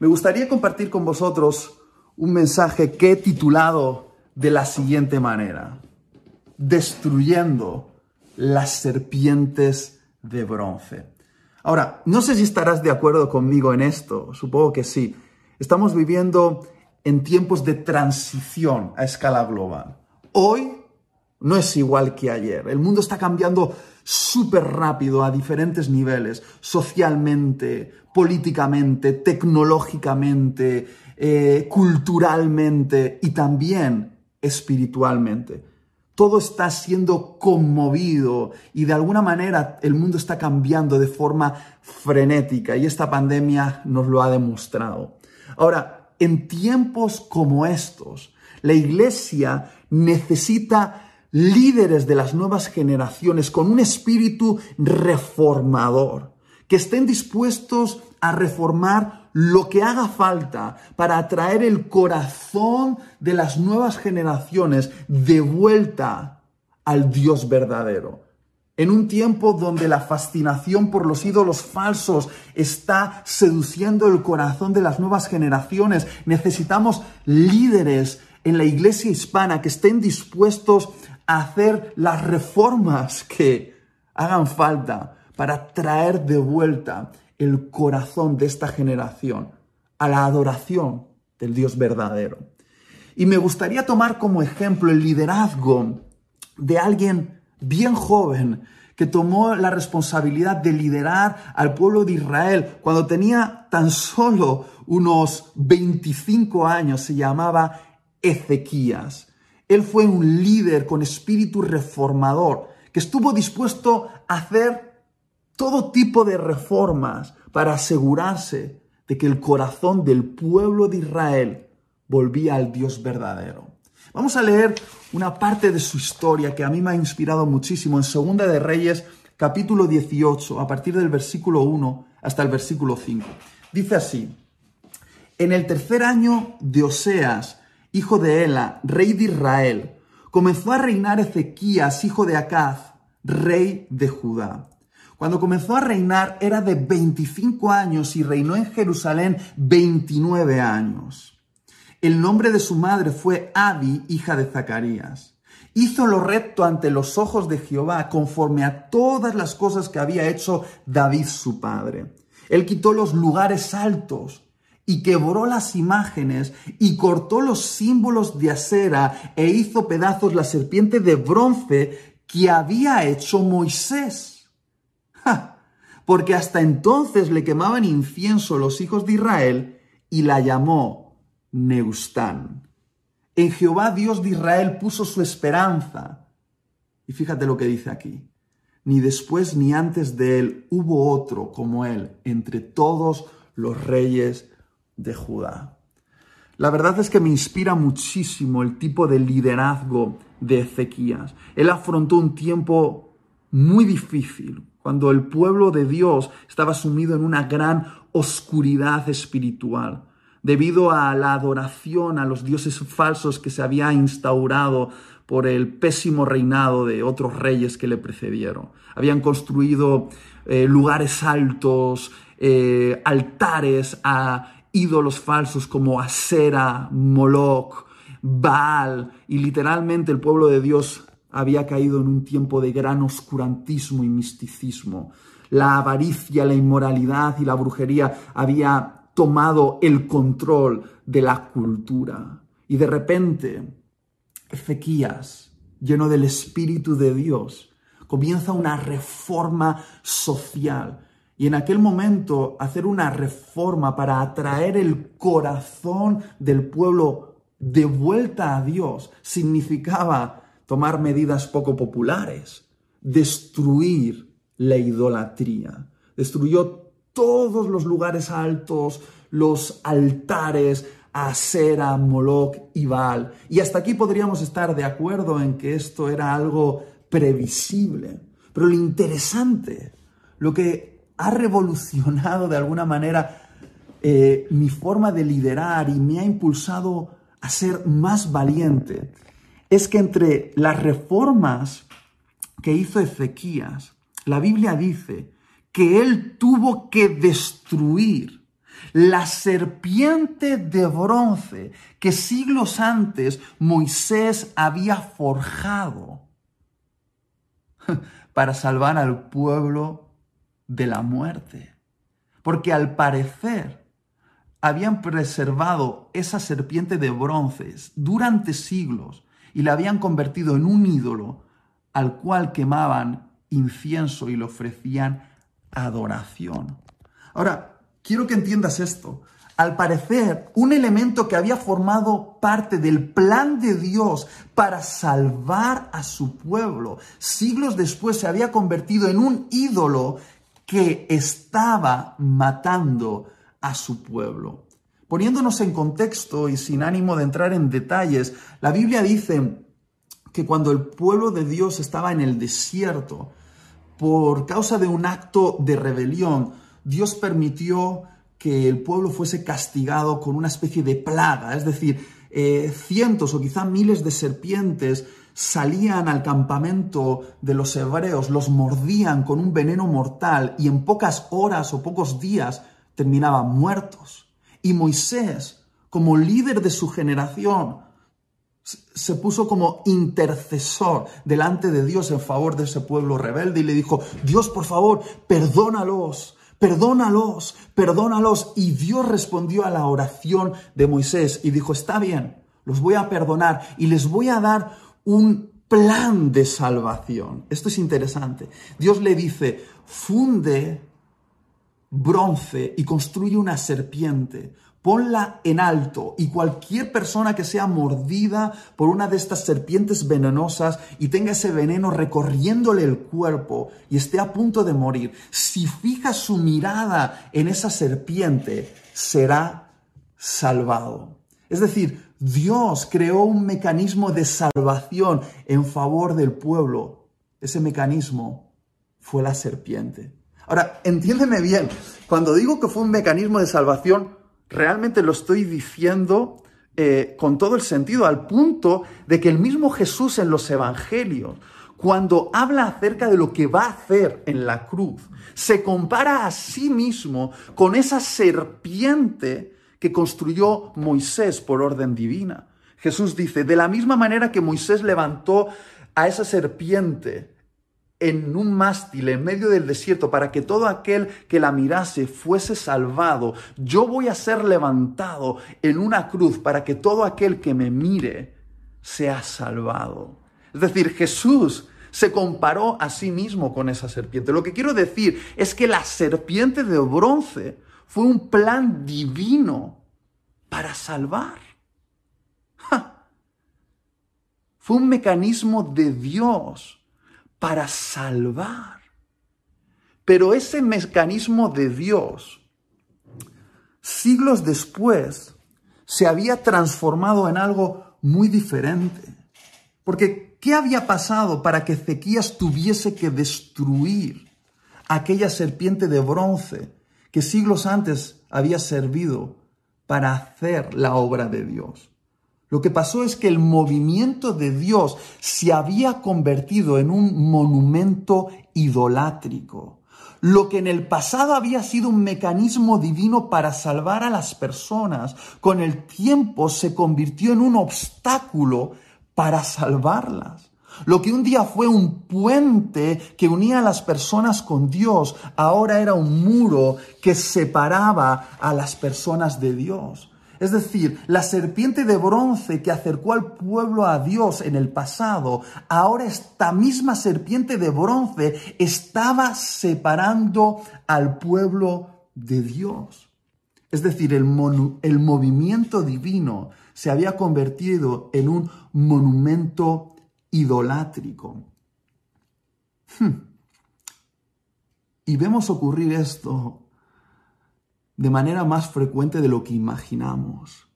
me gustaría compartir con vosotros un mensaje que he titulado de la siguiente manera, destruyendo las serpientes de bronce. Ahora, no sé si estarás de acuerdo conmigo en esto, supongo que sí. Estamos viviendo en tiempos de transición a escala global. Hoy no es igual que ayer. El mundo está cambiando súper rápido a diferentes niveles, socialmente, políticamente, tecnológicamente, eh, culturalmente y también espiritualmente. Todo está siendo conmovido y de alguna manera el mundo está cambiando de forma frenética y esta pandemia nos lo ha demostrado. Ahora, en tiempos como estos, la iglesia necesita líderes de las nuevas generaciones con un espíritu reformador, que estén dispuestos a reformar lo que haga falta para atraer el corazón de las nuevas generaciones de vuelta al Dios verdadero. En un tiempo donde la fascinación por los ídolos falsos está seduciendo el corazón de las nuevas generaciones, necesitamos líderes en la iglesia hispana que estén dispuestos hacer las reformas que hagan falta para traer de vuelta el corazón de esta generación a la adoración del Dios verdadero. Y me gustaría tomar como ejemplo el liderazgo de alguien bien joven que tomó la responsabilidad de liderar al pueblo de Israel cuando tenía tan solo unos 25 años, se llamaba Ezequías. Él fue un líder con espíritu reformador, que estuvo dispuesto a hacer todo tipo de reformas para asegurarse de que el corazón del pueblo de Israel volvía al Dios verdadero. Vamos a leer una parte de su historia que a mí me ha inspirado muchísimo en Segunda de Reyes, capítulo 18, a partir del versículo 1 hasta el versículo 5. Dice así, en el tercer año de Oseas, hijo de Ela, rey de Israel, comenzó a reinar Ezequías, hijo de Acaz, rey de Judá. Cuando comenzó a reinar era de 25 años y reinó en Jerusalén 29 años. El nombre de su madre fue Abi, hija de Zacarías. Hizo lo recto ante los ojos de Jehová, conforme a todas las cosas que había hecho David su padre. Él quitó los lugares altos y quebró las imágenes y cortó los símbolos de acera e hizo pedazos la serpiente de bronce que había hecho Moisés. Porque hasta entonces le quemaban incienso los hijos de Israel y la llamó Neustán. En Jehová Dios de Israel puso su esperanza. Y fíjate lo que dice aquí. Ni después ni antes de él hubo otro como él entre todos los reyes de Judá. La verdad es que me inspira muchísimo el tipo de liderazgo de Ezequías. Él afrontó un tiempo muy difícil, cuando el pueblo de Dios estaba sumido en una gran oscuridad espiritual, debido a la adoración a los dioses falsos que se había instaurado por el pésimo reinado de otros reyes que le precedieron. Habían construido eh, lugares altos, eh, altares a ídolos falsos como Asera, Moloch, Baal, y literalmente el pueblo de Dios había caído en un tiempo de gran oscurantismo y misticismo. La avaricia, la inmoralidad y la brujería había tomado el control de la cultura. Y de repente, Ezequías, lleno del Espíritu de Dios, comienza una reforma social y en aquel momento hacer una reforma para atraer el corazón del pueblo de vuelta a Dios significaba tomar medidas poco populares, destruir la idolatría. Destruyó todos los lugares altos, los altares, a Sera, Moloch y Baal. Y hasta aquí podríamos estar de acuerdo en que esto era algo previsible. Pero lo interesante, lo que ha revolucionado de alguna manera eh, mi forma de liderar y me ha impulsado a ser más valiente, es que entre las reformas que hizo Ezequías, la Biblia dice que él tuvo que destruir la serpiente de bronce que siglos antes Moisés había forjado para salvar al pueblo de la muerte. Porque al parecer habían preservado esa serpiente de bronce durante siglos y la habían convertido en un ídolo al cual quemaban incienso y le ofrecían adoración. Ahora, quiero que entiendas esto. Al parecer, un elemento que había formado parte del plan de Dios para salvar a su pueblo, siglos después se había convertido en un ídolo que estaba matando a su pueblo. Poniéndonos en contexto y sin ánimo de entrar en detalles, la Biblia dice que cuando el pueblo de Dios estaba en el desierto, por causa de un acto de rebelión, Dios permitió que el pueblo fuese castigado con una especie de plaga, es decir, eh, cientos o quizá miles de serpientes salían al campamento de los hebreos, los mordían con un veneno mortal y en pocas horas o pocos días terminaban muertos. Y Moisés, como líder de su generación, se puso como intercesor delante de Dios en favor de ese pueblo rebelde y le dijo, Dios, por favor, perdónalos, perdónalos, perdónalos. Y Dios respondió a la oración de Moisés y dijo, está bien, los voy a perdonar y les voy a dar un plan de salvación. Esto es interesante. Dios le dice, funde bronce y construye una serpiente ponla en alto y cualquier persona que sea mordida por una de estas serpientes venenosas y tenga ese veneno recorriéndole el cuerpo y esté a punto de morir, si fija su mirada en esa serpiente, será salvado. Es decir, Dios creó un mecanismo de salvación en favor del pueblo. Ese mecanismo fue la serpiente. Ahora, entiéndeme bien, cuando digo que fue un mecanismo de salvación, realmente lo estoy diciendo eh, con todo el sentido, al punto de que el mismo Jesús en los Evangelios, cuando habla acerca de lo que va a hacer en la cruz, se compara a sí mismo con esa serpiente que construyó Moisés por orden divina. Jesús dice, de la misma manera que Moisés levantó a esa serpiente en un mástil en medio del desierto para que todo aquel que la mirase fuese salvado. Yo voy a ser levantado en una cruz para que todo aquel que me mire sea salvado. Es decir, Jesús se comparó a sí mismo con esa serpiente. Lo que quiero decir es que la serpiente de bronce fue un plan divino para salvar. Fue un mecanismo de Dios para salvar. Pero ese mecanismo de Dios, siglos después, se había transformado en algo muy diferente. Porque, ¿qué había pasado para que Ezequías tuviese que destruir aquella serpiente de bronce que siglos antes había servido para hacer la obra de Dios? Lo que pasó es que el movimiento de Dios se había convertido en un monumento idolátrico. Lo que en el pasado había sido un mecanismo divino para salvar a las personas, con el tiempo se convirtió en un obstáculo para salvarlas. Lo que un día fue un puente que unía a las personas con Dios, ahora era un muro que separaba a las personas de Dios. Es decir, la serpiente de bronce que acercó al pueblo a Dios en el pasado, ahora esta misma serpiente de bronce estaba separando al pueblo de Dios. Es decir, el, movimiento divino se había convertido en un monumento idolátrico. Hmm. Y vemos ocurrir esto de manera más frecuente de lo que imaginamos.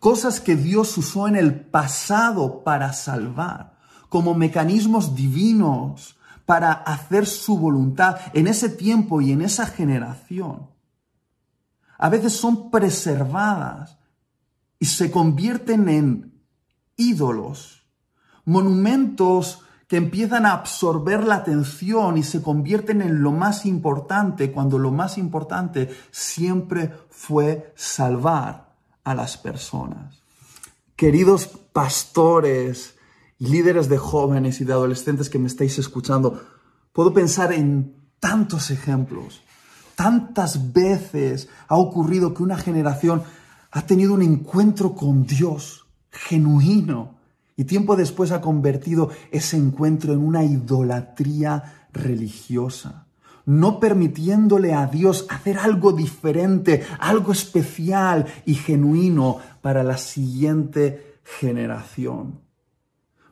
Cosas que Dios usó en el pasado para salvar, como mecanismos divinos para hacer su voluntad en ese tiempo y en esa generación. A veces son preservadas y se convierten en ídolos, monumentos empiezan a absorber la atención y se convierten en lo más importante, cuando lo más importante siempre fue salvar a las personas. Queridos pastores líderes de jóvenes y de adolescentes que me estáis escuchando, puedo pensar en tantos ejemplos. Tantas veces ha ocurrido que una generación ha tenido un encuentro con Dios genuino y tiempo después ha convertido ese encuentro en una idolatría religiosa, no permitiéndole a Dios hacer algo diferente, algo especial y genuino para la siguiente generación.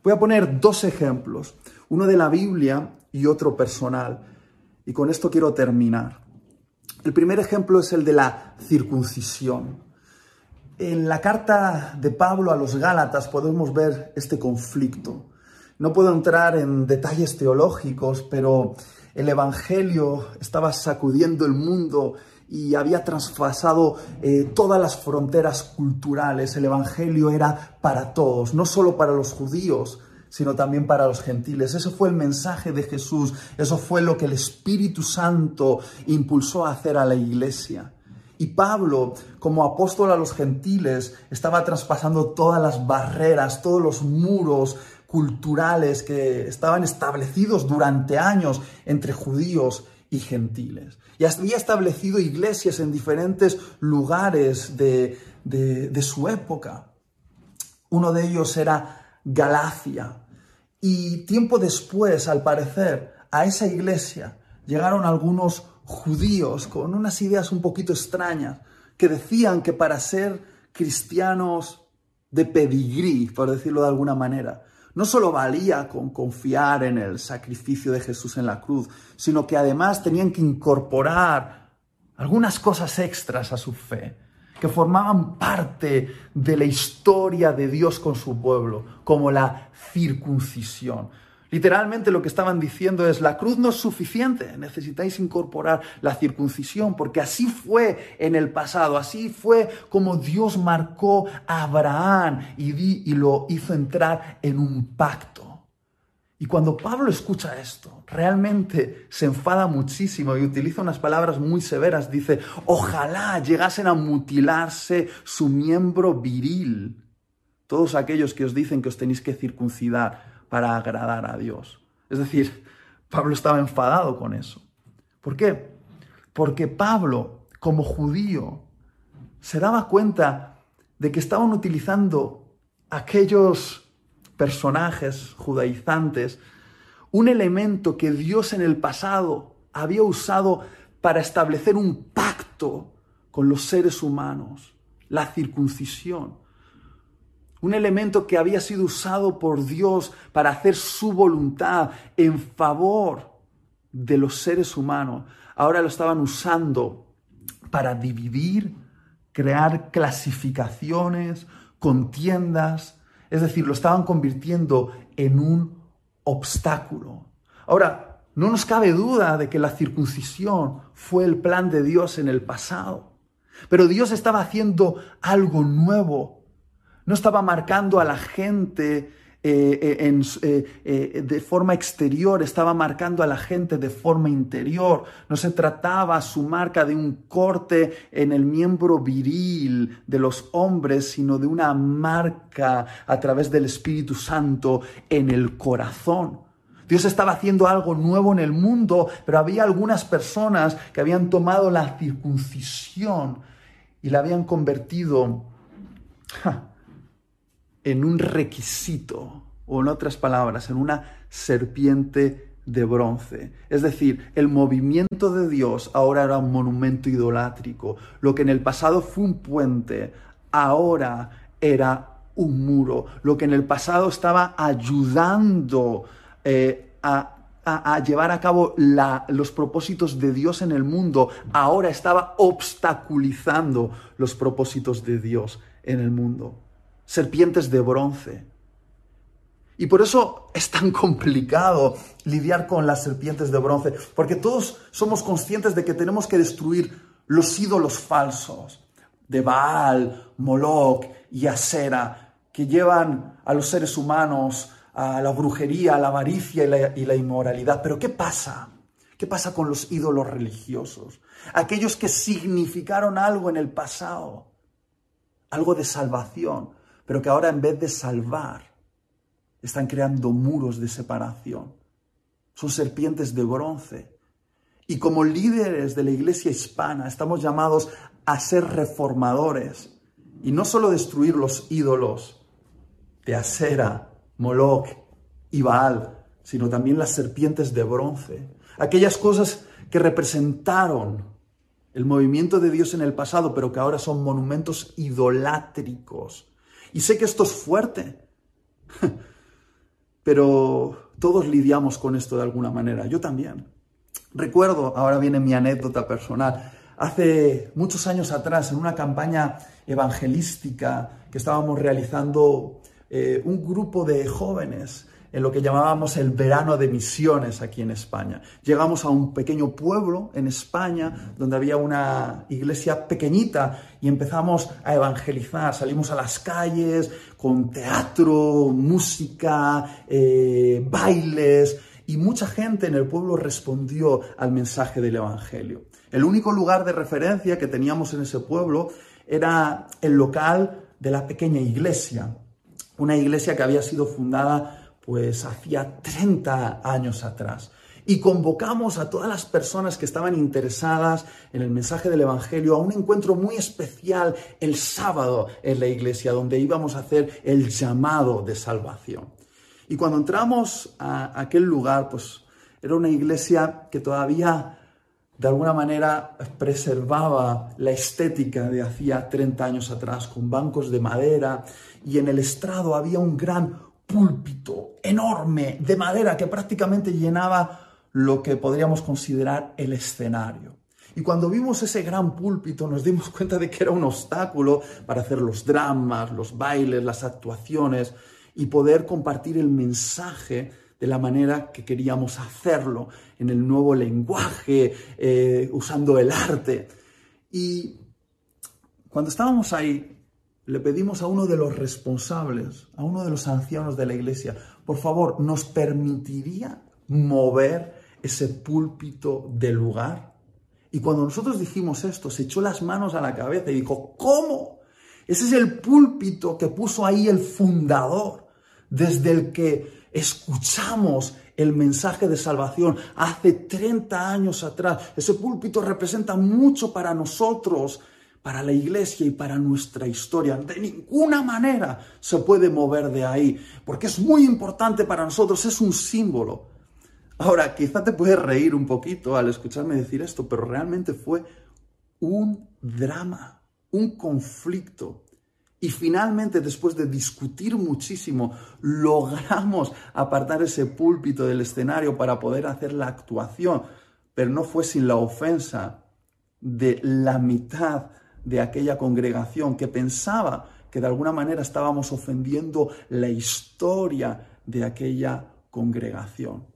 Voy a poner dos ejemplos, uno de la Biblia y otro personal. Y con esto quiero terminar. El primer ejemplo es el de la circuncisión. En la carta de Pablo a los Gálatas podemos ver este conflicto. No puedo entrar en detalles teológicos, pero el Evangelio estaba sacudiendo el mundo y había traspasado eh, todas las fronteras culturales. El Evangelio era para todos, no solo para los judíos, sino también para los gentiles. Ese fue el mensaje de Jesús, eso fue lo que el Espíritu Santo impulsó a hacer a la iglesia. Y Pablo, como apóstol a los gentiles, estaba traspasando todas las barreras, todos los muros culturales que estaban establecidos durante años entre judíos y gentiles. Y había establecido iglesias en diferentes lugares de, de su época. Uno de ellos era Galacia, y tiempo después, al parecer, a esa iglesia llegaron algunos judíos con unas ideas un poquito extrañas que decían que para ser cristianos de pedigrí, por decirlo de alguna manera, no solo valía con confiar en el sacrificio de Jesús en la cruz, sino que además tenían que incorporar algunas cosas extras a su fe que formaban parte de la historia de Dios con su pueblo, como la circuncisión. Literalmente lo que estaban diciendo es, la cruz no es suficiente, necesitáis incorporar la circuncisión, porque así fue en el pasado, así fue como Dios marcó a Abraham y, lo hizo entrar en un pacto. Y cuando Pablo escucha esto, realmente se enfada muchísimo y utiliza unas palabras muy severas. Dice, ojalá llegasen a mutilarse su miembro viril. Todos aquellos que os dicen que os tenéis que circuncidar para agradar a Dios. Es decir, Pablo estaba enfadado con eso. ¿Por qué? Porque Pablo, como judío, se daba cuenta de que estaban utilizando aquellos personajes judaizantes, un elemento que Dios en el pasado había usado para establecer un pacto con los seres humanos, la circuncisión. Un elemento que había sido usado por Dios para hacer su voluntad en favor de los seres humanos. Ahora lo estaban usando para dividir, crear clasificaciones, contiendas, es decir, lo estaban convirtiendo en un obstáculo. Ahora, no nos cabe duda de que la circuncisión fue el plan de Dios en el pasado. Pero Dios estaba haciendo algo nuevo. No estaba marcando a la gente eh, eh, eh, de forma exterior, estaba marcando a la gente de forma interior. No se trataba su marca de un corte en el miembro viril de los hombres, sino de una marca a través del Espíritu Santo en el corazón. Dios estaba haciendo algo nuevo en el mundo, pero había algunas personas que habían tomado la circuncisión y la habían convertido en un requisito, o en otras palabras, en una serpiente de bronce. Es decir, el movimiento de Dios ahora era un monumento idolátrico. Lo que en el pasado fue un puente, ahora era un muro. Lo que en el pasado estaba ayudando eh, a, llevar a cabo los propósitos de Dios en el mundo, ahora estaba obstaculizando los propósitos de Dios en el mundo serpientes de bronce. Y por eso es tan complicado lidiar con las serpientes de bronce, porque todos somos conscientes de que tenemos que destruir los ídolos falsos de Baal, Moloch y Asera, que llevan a los seres humanos a la brujería, a la avaricia y la, inmoralidad. Pero ¿qué pasa? ¿Qué pasa con los ídolos religiosos? Aquellos que significaron algo en el pasado, algo de salvación, pero que ahora en vez de salvar, están creando muros de separación. Son serpientes de bronce. Y como líderes de la iglesia hispana estamos llamados a ser reformadores y no solo destruir los ídolos de acera, Moloch y Baal, sino también las serpientes de bronce, aquellas cosas que representaron el movimiento de Dios en el pasado, pero que ahora son monumentos idolátricos. Y sé que esto es fuerte, pero todos lidiamos con esto de alguna manera, yo también. Recuerdo, ahora viene mi anécdota personal, hace muchos años atrás, en una campaña evangelística que estábamos realizando eh, un grupo de jóvenes en lo que llamábamos el verano de misiones aquí en España. Llegamos a un pequeño pueblo en España donde había una iglesia pequeñita y empezamos a evangelizar. Salimos a las calles con teatro, música, eh, bailes y mucha gente en el pueblo respondió al mensaje del Evangelio. El único lugar de referencia que teníamos en ese pueblo era el local de la pequeña iglesia una iglesia que había sido fundada pues hacía 30 años atrás. Y convocamos a todas las personas que estaban interesadas en el mensaje del Evangelio a un encuentro muy especial el sábado en la iglesia, donde íbamos a hacer el llamado de salvación. Y cuando entramos a aquel lugar, pues era una iglesia que todavía de alguna manera preservaba la estética de hacía 30 años atrás, con bancos de madera, y en el estrado había un gran púlpito enorme de madera que prácticamente llenaba lo que podríamos considerar el escenario. Y cuando vimos ese gran púlpito nos dimos cuenta de que era un obstáculo para hacer los dramas, los bailes, las actuaciones y poder compartir el mensaje de la manera que queríamos hacerlo, en el nuevo lenguaje, eh, usando el arte. Y cuando estábamos ahí, le pedimos a uno de los responsables, a uno de los ancianos de la iglesia, por favor, ¿nos permitiría mover ese púlpito del lugar? Y cuando nosotros dijimos esto, se echó las manos a la cabeza y dijo, ¿cómo? Ese es el púlpito que puso ahí el fundador, desde el que escuchamos el mensaje de salvación hace 30 años atrás. Ese púlpito representa mucho para nosotros, para la iglesia y para nuestra historia. De ninguna manera se puede mover de ahí, porque es muy importante para nosotros, es un símbolo. Ahora, quizá te puedes reír un poquito al escucharme decir esto, pero realmente fue un drama, un conflicto y finalmente, después de discutir muchísimo, logramos apartar ese púlpito del escenario para poder hacer la actuación, pero no fue sin la ofensa de la mitad de aquella congregación que pensaba que de alguna manera estábamos ofendiendo la historia de aquella congregación.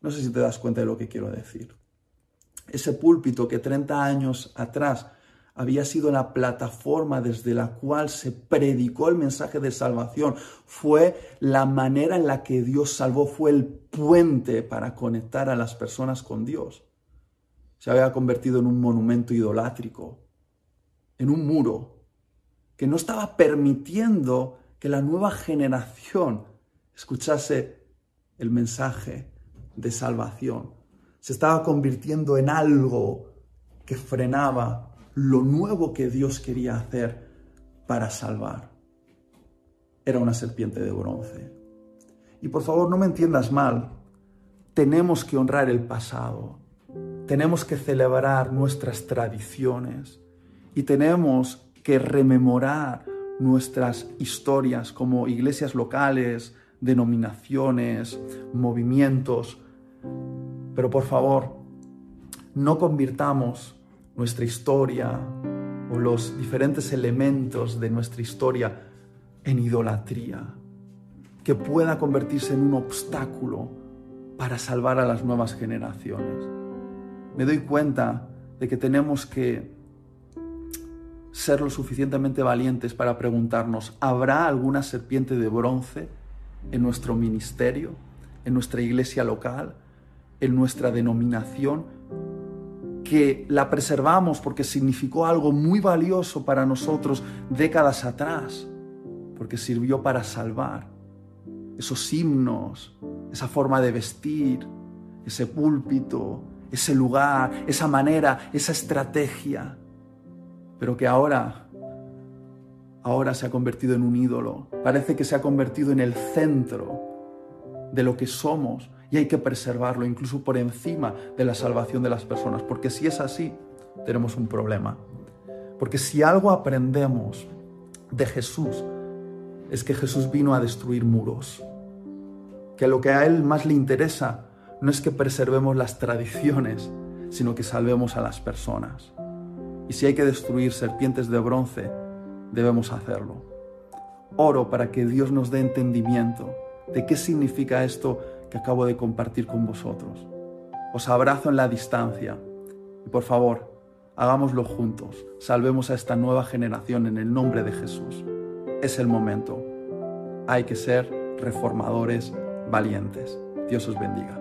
No sé si te das cuenta de lo que quiero decir. Ese púlpito que 30 años atrás había sido la plataforma desde la cual se predicó el mensaje de salvación, fue la manera en la que Dios salvó, fue el puente para conectar a las personas con Dios. Se había convertido en un monumento idolátrico, en un muro, que no estaba permitiendo que la nueva generación escuchase el mensaje de salvación. Se estaba convirtiendo en algo que frenaba lo nuevo que Dios quería hacer para salvar. Era una serpiente de bronce. Y por favor, no me entiendas mal, tenemos que honrar el pasado, tenemos que celebrar nuestras tradiciones y tenemos que rememorar nuestras historias como iglesias locales, denominaciones, movimientos. Pero por favor, no convirtamos nuestra historia o los diferentes elementos de nuestra historia en idolatría, que pueda convertirse en un obstáculo para salvar a las nuevas generaciones. Me doy cuenta de que tenemos que ser lo suficientemente valientes para preguntarnos, ¿habrá alguna serpiente de bronce en nuestro ministerio, en nuestra iglesia local, en nuestra denominación, que la preservamos porque significó algo muy valioso para nosotros décadas atrás, porque sirvió para salvar esos himnos, esa forma de vestir, ese púlpito, ese lugar, esa manera, esa estrategia, pero que ahora, ahora se ha convertido en un ídolo, parece que se ha convertido en el centro de lo que somos y hay que preservarlo incluso por encima de la salvación de las personas, porque si es así, tenemos un problema. Porque si algo aprendemos de Jesús, es que Jesús vino a destruir muros, que lo que a Él más le interesa no es que preservemos las tradiciones, sino que salvemos a las personas. Y si hay que destruir serpientes de bronce, debemos hacerlo. Oro para que Dios nos dé entendimiento de qué significa esto que acabo de compartir con vosotros. Os abrazo en la distancia y por favor, hagámoslo juntos. Salvemos a esta nueva generación en el nombre de Jesús. Es el momento. Hay que ser reformadores valientes. Dios os bendiga.